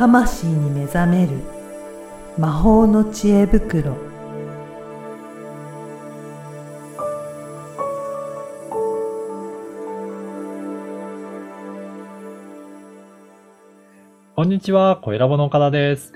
魂に目覚める魔法の知恵袋こんにちは、小ラボの岡田です。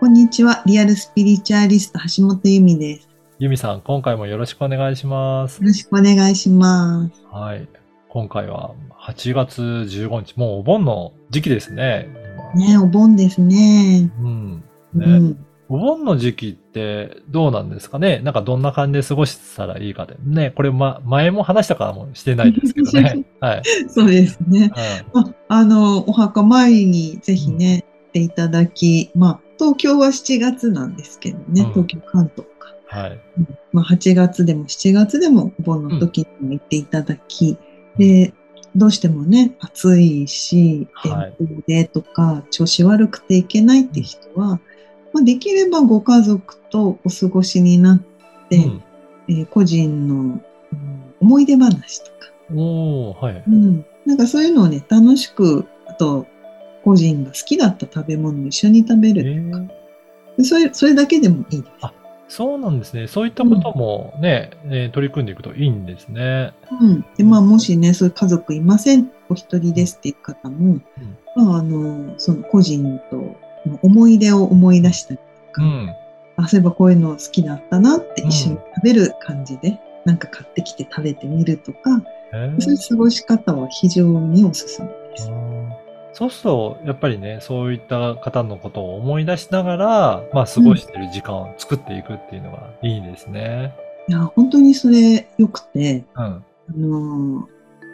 こんにちは。リアルスピリチュアリスト橋本由美です。ゆみさん、今回もよろしくお願いしますよ。ろしくお願いします。はい。今回は8月15日、もうお盆の時期ですね。ねお盆ですね。今うん。うね、ん。お盆の時期ってどうなんですかね？なんかどんな感じで過ごしたらいいかで。ね、これ、ま、前も話したかもしてないですけどね。はい。そうですね。うんああの、お墓参りにぜひね、行っていただき、まあ、東京は7月なんですけどね、うん東京関東か。はい。うんまあ、8月でも7月でもお盆の時にも行っていただき、で、どうしてもね、暑いし、はい天候でとか、調子悪くていけないって人は、まあ、できればご家族とお過ごしになって、うんえー個人の、うん思い出話とか、はい。うん、なんかそういうのをね、楽しく、あと、個人が好きだった食べ物を一緒に食べえる。ーでそれ、それだけでもいいです。そうなんですね。そういったこともね、えー取り組んでいくといいんですね。うん。で、まあ、もしね、そういう家族いません、お一人ですっていう方も、まあ、あの、その個人との思い出を思い出したりとか、うん。あ、そういえばこういうの好きだったなってうん一緒に食べる感じで、なんか買ってきて食べてみるとか、えーそういう過ごし方は非常におすすめです。そうすると、やっぱりね、そういった方のことを思い出しながら、まあ、過ごしてる時間を作っていくっていうのがいいですね。いや、本当にそれ良くて、うん。あの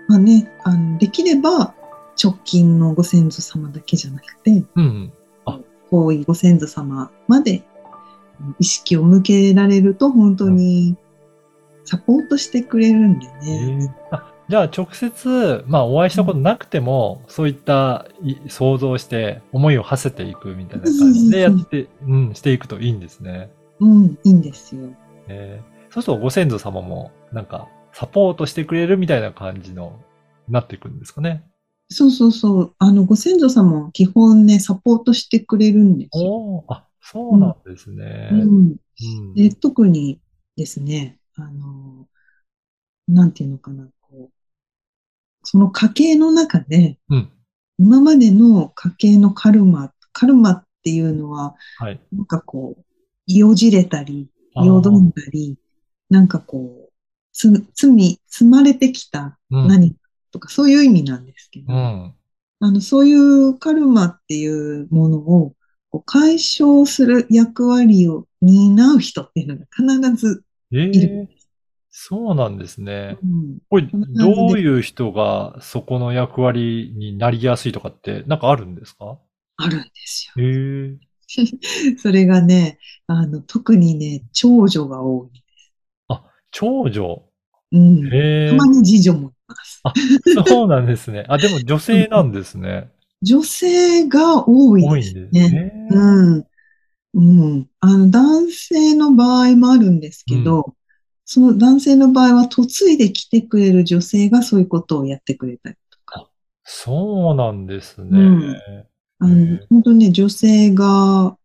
まあね、あのできれば直近のご先祖様だけじゃなくて、うん。遠いご先祖様まで意識を向けられると本当にサポートしてくれるんでえね。ーあじゃあ、直接、まあ、お会いしたことなくても、そういったい想像して、思いを馳せていくみたいな感じでやって、うん、していくといいんですね。うん、いいんですよ。えーそうすると、ご先祖様も、なんか、サポートしてくれるみたいな感じの、なっていくんですかね。そうそうそう。あの、ご先祖様は基本ね、サポートしてくれるんですよ。あ、そうなんですね。うん、うんで特にですね、あの、なんていうのかな、その家系の中で、うん。今までの家系のカルマ、カルマっていうのは、はい。なんかこう、よじれたり、よどんだり、なんかこう、つ、罪、積まれてきたうん何かとか、そういう意味なんですけど、うん。あの、そういうカルマっていうものをこう解消する役割を担う人っていうのが必ずえいるんえです。そうなんですね。うんこれ、どういう人がそこの役割になりやすいとかって、なんかあるんですか？あるんですへよ。え。それがね、あの、特にね、長女が多い。長女？うん。へえた。まに次女もいます。あ、そうなんですね。あ、でも女性なんですね。女性が多い多いんですですね。ね。うん。うん。あの、男性の場合もあるんですけど、その男性の場合は嫁いで来てくれる女性がそういうことをやってくれたりとか。そうなんですね。うんあの、本当にね、女性が、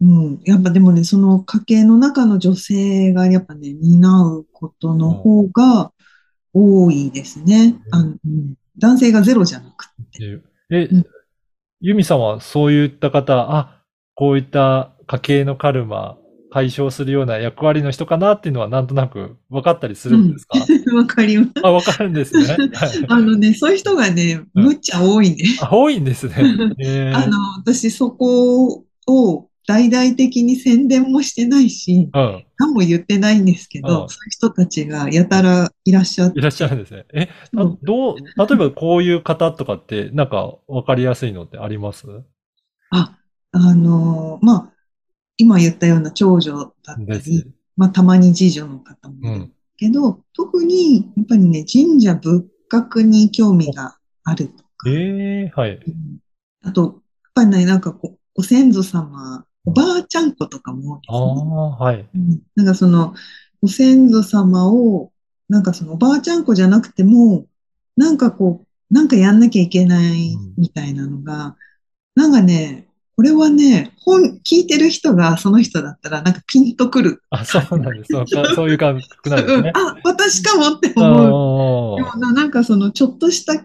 うん。やっぱでもね、その家系の中の女性がやっぱね、担うことの方が多いですね。うんあのうん、男性がゼロじゃなくて。えうん、ユミさんはそういった方、あ、こういった家系のカルマ解消するような役割の人かなっていうのはなんとなく分かったりするんですか、わかります。あ、分かるんですね。はいあのね、そういう人がね、うんむっちゃ多いね。あ、多いんですね。あの、私そこを大々的に宣伝もしてないし、うん。何も言ってないんですけど、うんそういう人たちがやたらいらっしゃって、いらっしゃるんですね。え、あうんどう、例えばこういう方とかって、なんか分かりやすいのってあります？あ、あのまあ、今言ったような長女だったり、。まあ、たまに次女の方もいるうん。けど、特に、やっぱりね、神社仏閣に興味があるとか、ええはい。うんあと、やっぱりね、なんかこう、ご先祖様、おばあちゃん子とかもあ多いですね。あ、はい。うんなんかその、ご先祖様を、なんかそのおばあちゃん子じゃなくても、なんかこう、なんかやんなきゃいけないみたいなのが、なんかね、これはね、本、聞いてる人がその人だったら、なんかピンとくる。あ、そうなんです。そうかそういう感覚なんですね。うんあ、私かもって思う。おーでもななんかその、ちょっとした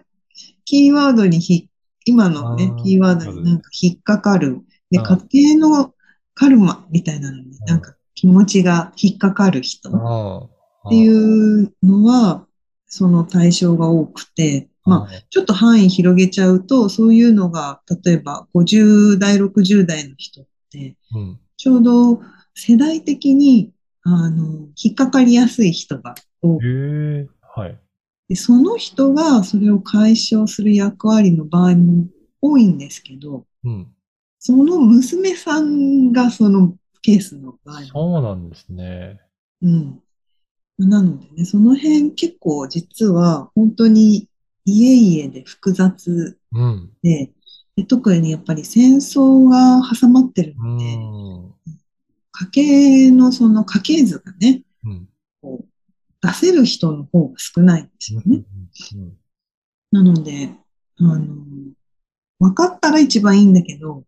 キーワードにひ、今のねキーワードになんか引っかかる。で、うん家庭のカルマみたいなのに、んなんか気持ちが引っかかる人っうんていうのは、その対象が多くて、まあ、ちょっと範囲広げちゃうと、そういうのが、例えば50代、60代の人って、うん。ちょうど世代的に、あの、引っかかりやすい人が多くはい。で、その人がそれを解消する役割の場合も多いんですけど、うん。その娘さんがそのケースの場合、そうなんですね。うん。なのでね、その辺結構実は本当に家々で複雑うん。で、で特にやっぱり戦争が挟まってるうので、ん。家計のその家系図がね、うん。こう出せる人の方が少ないんですよね。うんなので、あの、分かったら一番いいんだけど、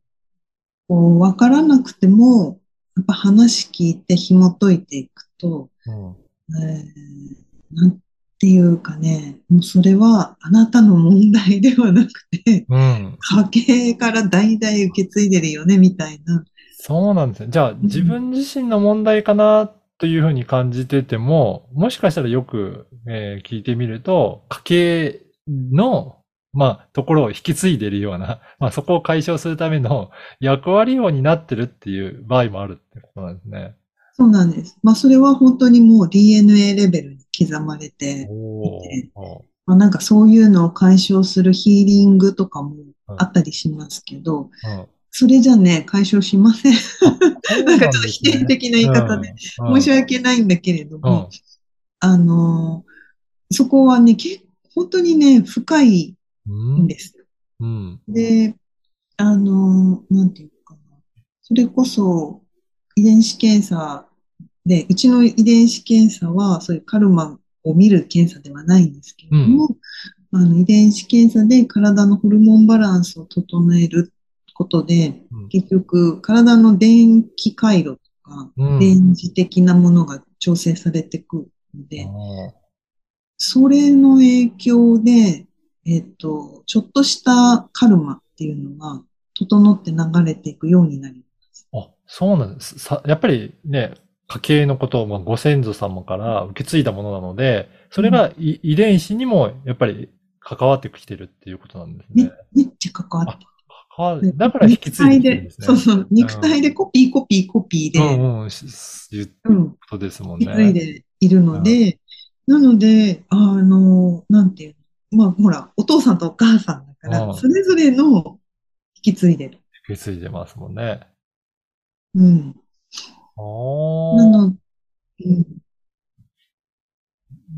こう、分からなくても、やっぱ話聞いて紐解いていくと、うん。えーなんていうかね、もうそれはあなたの問題ではなくて、うん。家計から代々受け継いでるよね、みたいな。そうなんですね。じゃあ、自分自身の問題かなというふうに感じてても、もしかしたらよく、えー聞いてみると、家計の、まあ、ところを引き継いでいるような、まあ、そこを解消するための 役割を担ってるっていう場合もあるってことなんですね。そうなんです。まあ、それは本当にもう DNA レベルに刻まれて、おー。えおまあ、なんかそういうのを解消するヒーリングとかもあったりしますけど、それじゃね、解消しません。なんかちょっと否定的な言い方で、うん。申し訳ないんだけれどうん。も、あのーそこはね、け本当にね、深いうんんです。うん。で、あのーなんていうかな。それこそ、遺伝子検査で、うちの遺伝子検査は、そういうカルマを見る検査ではないんですけれども、あの遺伝子検査で体のホルモンバランスを整えることで、うん結局、体の電気回路とか、うん電磁的なものが調整されてくるので、あそれの影響で、えっと、ちょっとしたカルマっていうのが整って流れていくようになります。ーあ、そうなんです。さ、やっぱりね、家系のことを、まあ、ご先祖様から受け継いだものなので、それがい遺伝子にもやっぱり関わってきてるっていうことなんですめね。めっちゃ関わって関わるだから引き継いでるんですね。肉体で、そうそう、肉体でコピーコピーコピーで、うんうん、ううん、ことですもん引き継いね。でいるので、なので、あの、なんていうの、まあ、ほら、お父さんとお母さんだかうら、んそれぞれの引き継いでる。引き継いでますもんね。うん。あなあ。の、うん、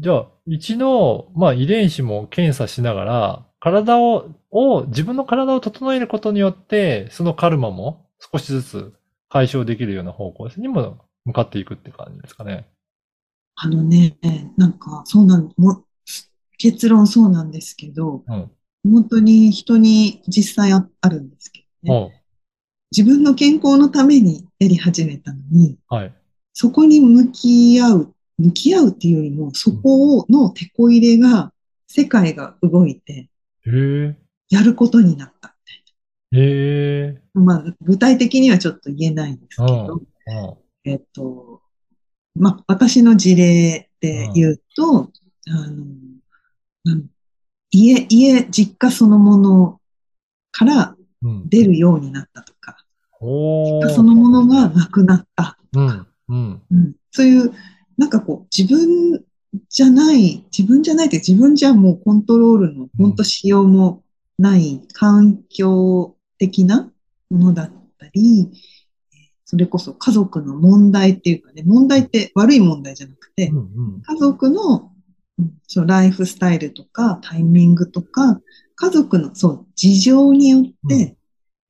じゃあ、一度、まあ遺伝子も検査しながら、体を、を、自分の体を整えることによって、そのカルマも少しずつ解消できるような方向にも向かっていくって感じですかね。あのね、なんか、そうなん、も、結論そうなんですけど、うん。本当に人に実際あ、あるんですけどね。自分の健康のためにやり始めたのに、はい。そこに向き合う、向き合うっていうよりも、そこをの手こ入れが、世界が動いて。やることになった。へえ。まあ、具体的にはちょっと言えないんですけうん。ど、うん。えっと、まあ、私の事例で言うと、あの、うん家、家、実家そのものからうん。出るようになったとか、そのものがなくなったとうんか、。うん。うんそういう、なんかこう、自分じゃない、自分じゃないって自分じゃもうコントロールの本当しようもない環境的なものだったり、えーそれこそ家族の問題っていうかね、問題って悪い問題じゃなくてう、ん。うん。家族の、うんそのライフスタイルとかタイミングとか、家族のそう事情によって、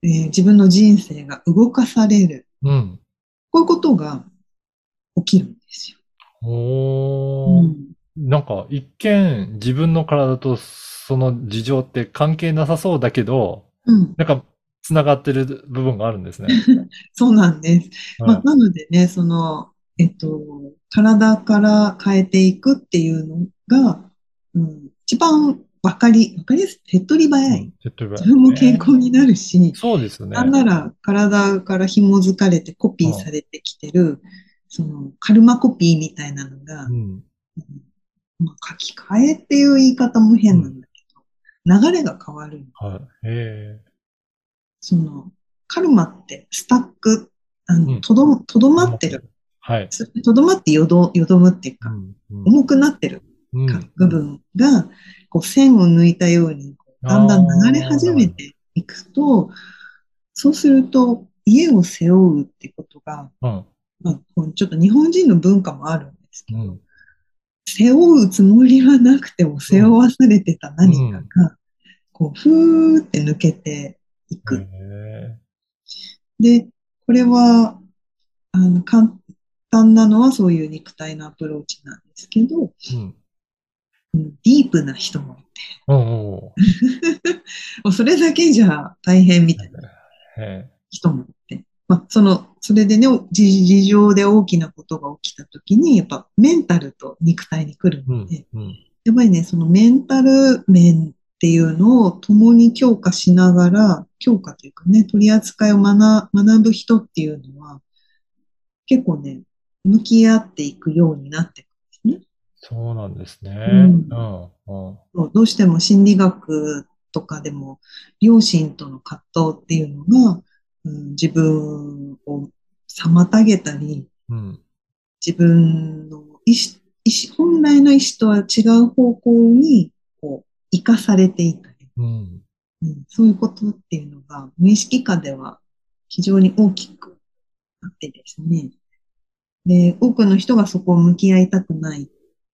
えー自分の人生が動かされる。うん。こういうことが起きるんですよ。おー。なんか、一見、自分の体とその事情って関係なさそうだけど、うん。なんか、繋がってる部分があるんですね。そうなんです。まあ、はいなのでね、その、えっと、体から変えていくっていうのが、うん、一番わかり、わかりやすい、手っ取り早い。手っ取り早い自分も健康になるし、そうですよね。なんなら体から紐づかれてコピーされてきてる、そのカルマコピーみたいなのが、うん。うんまあ、書き換えっていう言い方も変なんだけど、流れが変わる。はい。へえ。その、カルマってスタック、あうんの、とど、とどまってる。はい。とどまってよど、よどむっていうか、重くなってるうん部分が、こう線を抜いたように、だんだん流れ始めていくと、そうすると、家を背負うってことが、うん。まあ、こうちょっと日本人の文化もあるんですけど、うん。背負うつもりはなくても背負わされてた何かが、こう、ふーって抜けていく。へで、これは、あの、簡単なのはそういう肉体のアプローチなんですけど、え。うん。うんディープな人もいて、おうおう もうそれだけじゃ大変みたいなへ人もいて、まあ、その、それでね、事事情で大きなことが起きたときに、やっぱメンタルと肉体に来るえ。うんので、。うん。やっぱりね、そのメンタル面っていうのを共に強化しながら、強化というかね、取り扱いを学学ぶ人っていうのは、結構ね、向き合っていくようになってく。そうなんですね。うんうどうしても心理学とかでも、両親との葛藤っていうのが、うん、自分を妨げたり、うん。自分の意思、意思、本来の意思とは違う方向に、こう、生かされていたり、うん。うん、そういうことっていうのが、無意識下では非常に大きくあってですね。で、多くの人がそこを向き合いたくないっ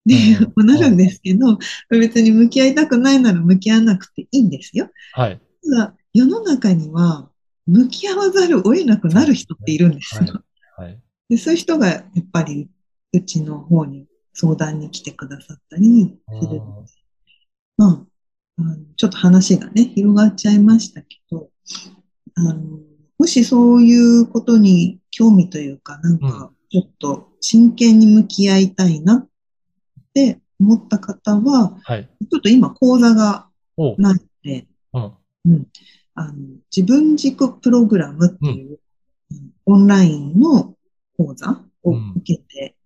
ていううん なるんですけど、別に向き合いたくないなら向き合わなくていいんですよ。はい。ただ、世の中には、向き合わざるを得なくなる人っているんですよ。はい。で、そういう人がやっぱりうちの方に相談に来てくださったりするので、まあ、あのちょっと話がね、広がっちゃいましたけど、あの、もしそういうことに興味というか、なんか、ちょっと真剣に向き合いたいなって思った方は、はい。ちょっと今講座が。ないので、うん。うん、あの自分軸プログラムっていう、うんオンラインの講座を受けて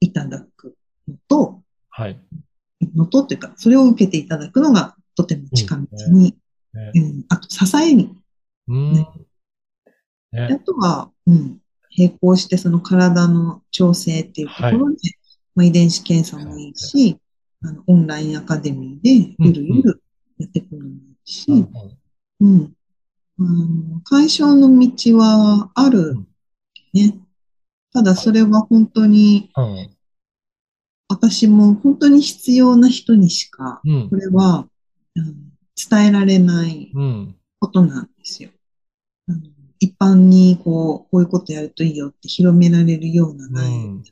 いただくのと、はい。のとっていうか、それを受けていただくのがとても近道に、ねうんあと支えに、うん。であね。とは、うん、並行してその体の調整っていうところで、まあ、遺伝子検査もいいし、あのオンラインアカデミーでゆるゆるやっていくのもいいし、うんうん。あの解消の道はあるね。ただそれは本当に、うん。私も本当に必要な人にしか、うんこ。れは、うん伝えられないうん。ことなんですよ。あの一般にこう、こういうことやるといいよって広められるような内容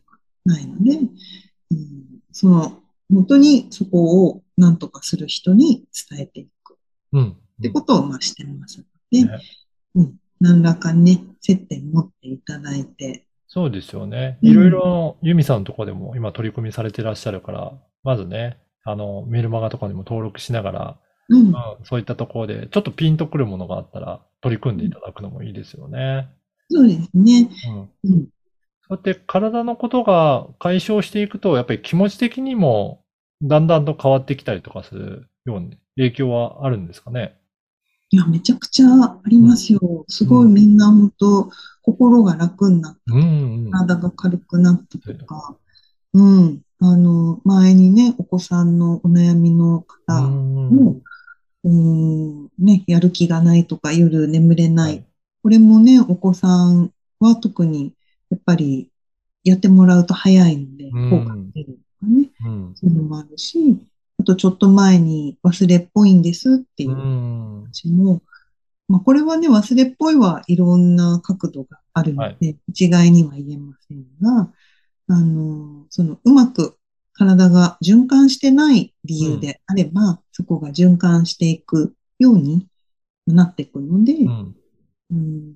ないので、うんその、本当にそこを何とかする人に伝えていくうん。ってことをまあしてますので、ねうん、何らかね、接点持っていただいて、そうですよね。うんいろいろ、ユミさんのとこでも今取り組みされていらっしゃるから、まずね、あの、メールマガとかにも登録しながら、うんうん、そういったところで、ちょっとピンとくるものがあったら、取り組んでいただくのもいいですよね。そうですね。うん。うん。そうやって体のことが解消していくと、やっぱり気持ち的にも、だんだんと変わってきたりとかするように、影響はあるんですかね？いや、めちゃくちゃありますよ。すごいみんな本当、心が楽になった。うん、うん。体が軽くなったとか、うん。あの、前にね、お子さんのお悩みのう方んも、うん、ね、やる気がないとか、夜眠れなはいい。これもね、お子さんは特に、やっぱり、やってもらうと早いので、うん効果が出るとかね。うん。そういうのもあるし、あとちょっと前に忘れっぽいんですっていううん。話も、まあこれはね、忘れっぽいはいろんな角度があるので、一概には言えませんが、あの、そのうまく体が循環してない理由であれば、そこが循環していくように、なっていくので、うん。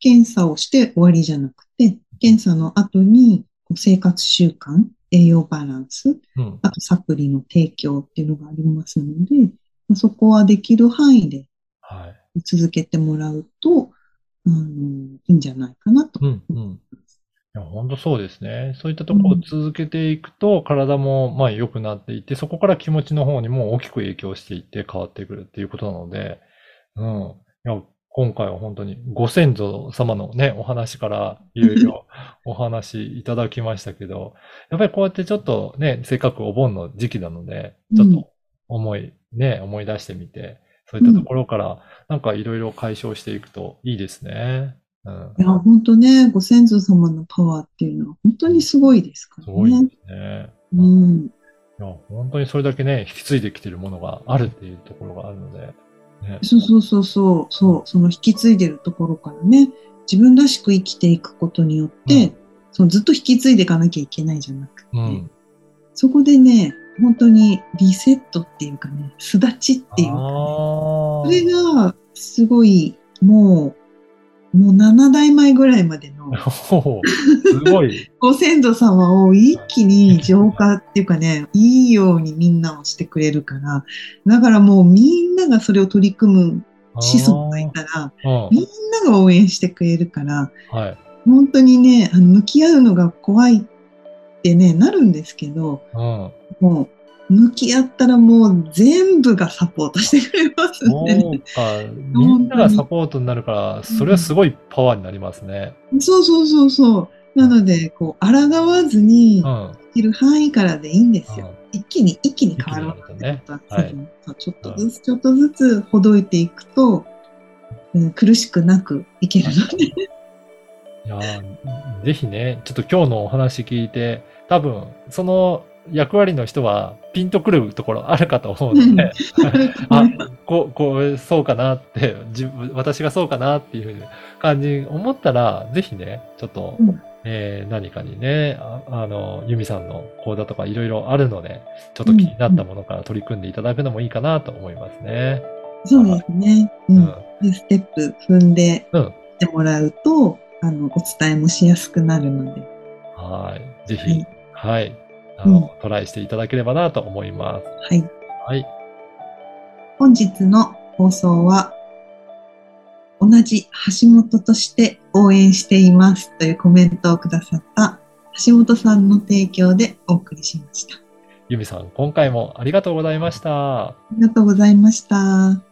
検査をして終わりじゃなくて、検査の後に生活習慣、栄養バランス、うん。あとサプリの提供っていうのがありますので、まあそこはできる範囲ではい。続けてもらうと、あのいいんじゃないかなと。うん。うん。いや、本当そうですね。そういったところを続けていくと、体もまあ良くなっていって、そこから気持ちの方にも大きく影響していって変わってくるっていうことなので、うん。いや、今回は本当にご先祖様のね、お話からいろいろ お話いただきましたけど、やっぱりこうやってちょっとね、せっかくお盆の時期なので、ちょっと思い、ね、思い出してみて、そういったところからなんかいろいろ解消していくといいですね。うん。いや、本当ね、ご先祖様のパワーっていうのは本当にすごいですからね。すごいですね。うん。いや、本当にそれだけね、引き継いできてるものがあるっていうところがあるので、ね。そうそうそうそう、そう、その引き継いでるところからね、自分らしく生きていくことによって、うん。そのずっと引き継いでいかなきゃいけないじゃなくて、うん。そこでね、本当にリセットっていうかね、巣立ちっていうかね、あそれがすごい、もう、もう7代前ぐらいまでのすごい。ご先祖様を一気に浄化っていうかね、いいようにみんなをしてくれるから、だからもうみんながそれを取り組む子孫がいたら、みんなが応援してくれるから、うん。はい。本当にね、あの向き合うのが怖いってね、なるんですけど、うん。もう、向き合ったらもう全部がサポートしてくれますね。そうか。みんながサポートになるから、それはすごいパワーになりますね。そうそうそうそう。なので、こう、抗わずにうん。できる範囲からでいいんですよ。うん一気に、一気に変わろう一気になるとねってことはせずにそうちょっとずつ、ちょっとずつほどいていくと、うん苦しくなくいけるので。いやーぜひね、ちょっと今日のお話聞いて、多分、その役割の人はピンとくるところあるかと思うので、あ、こう、こう、そうかなって、自分、私がそうかなっていう感じ、思ったら、ぜひね、ちょっと、うんえー何かにね、ああの、ユミさんの講座とかいろいろあるので、ちょっと気になったものから取り組んでいただくのもいいかなと思いますね。そうですね。ううんステップ踏んでうんってもらうと、あの、お伝えもしやすくなるので。はい。ぜひはい、はい。あの、うんトライしていただければなと思います。はい。はい。本日の放送は、同じ橋本として応援していますというコメントをくださった橋本さんの提供でお送りしました。あユミさん、今回もありがとうございました。りがとうございました。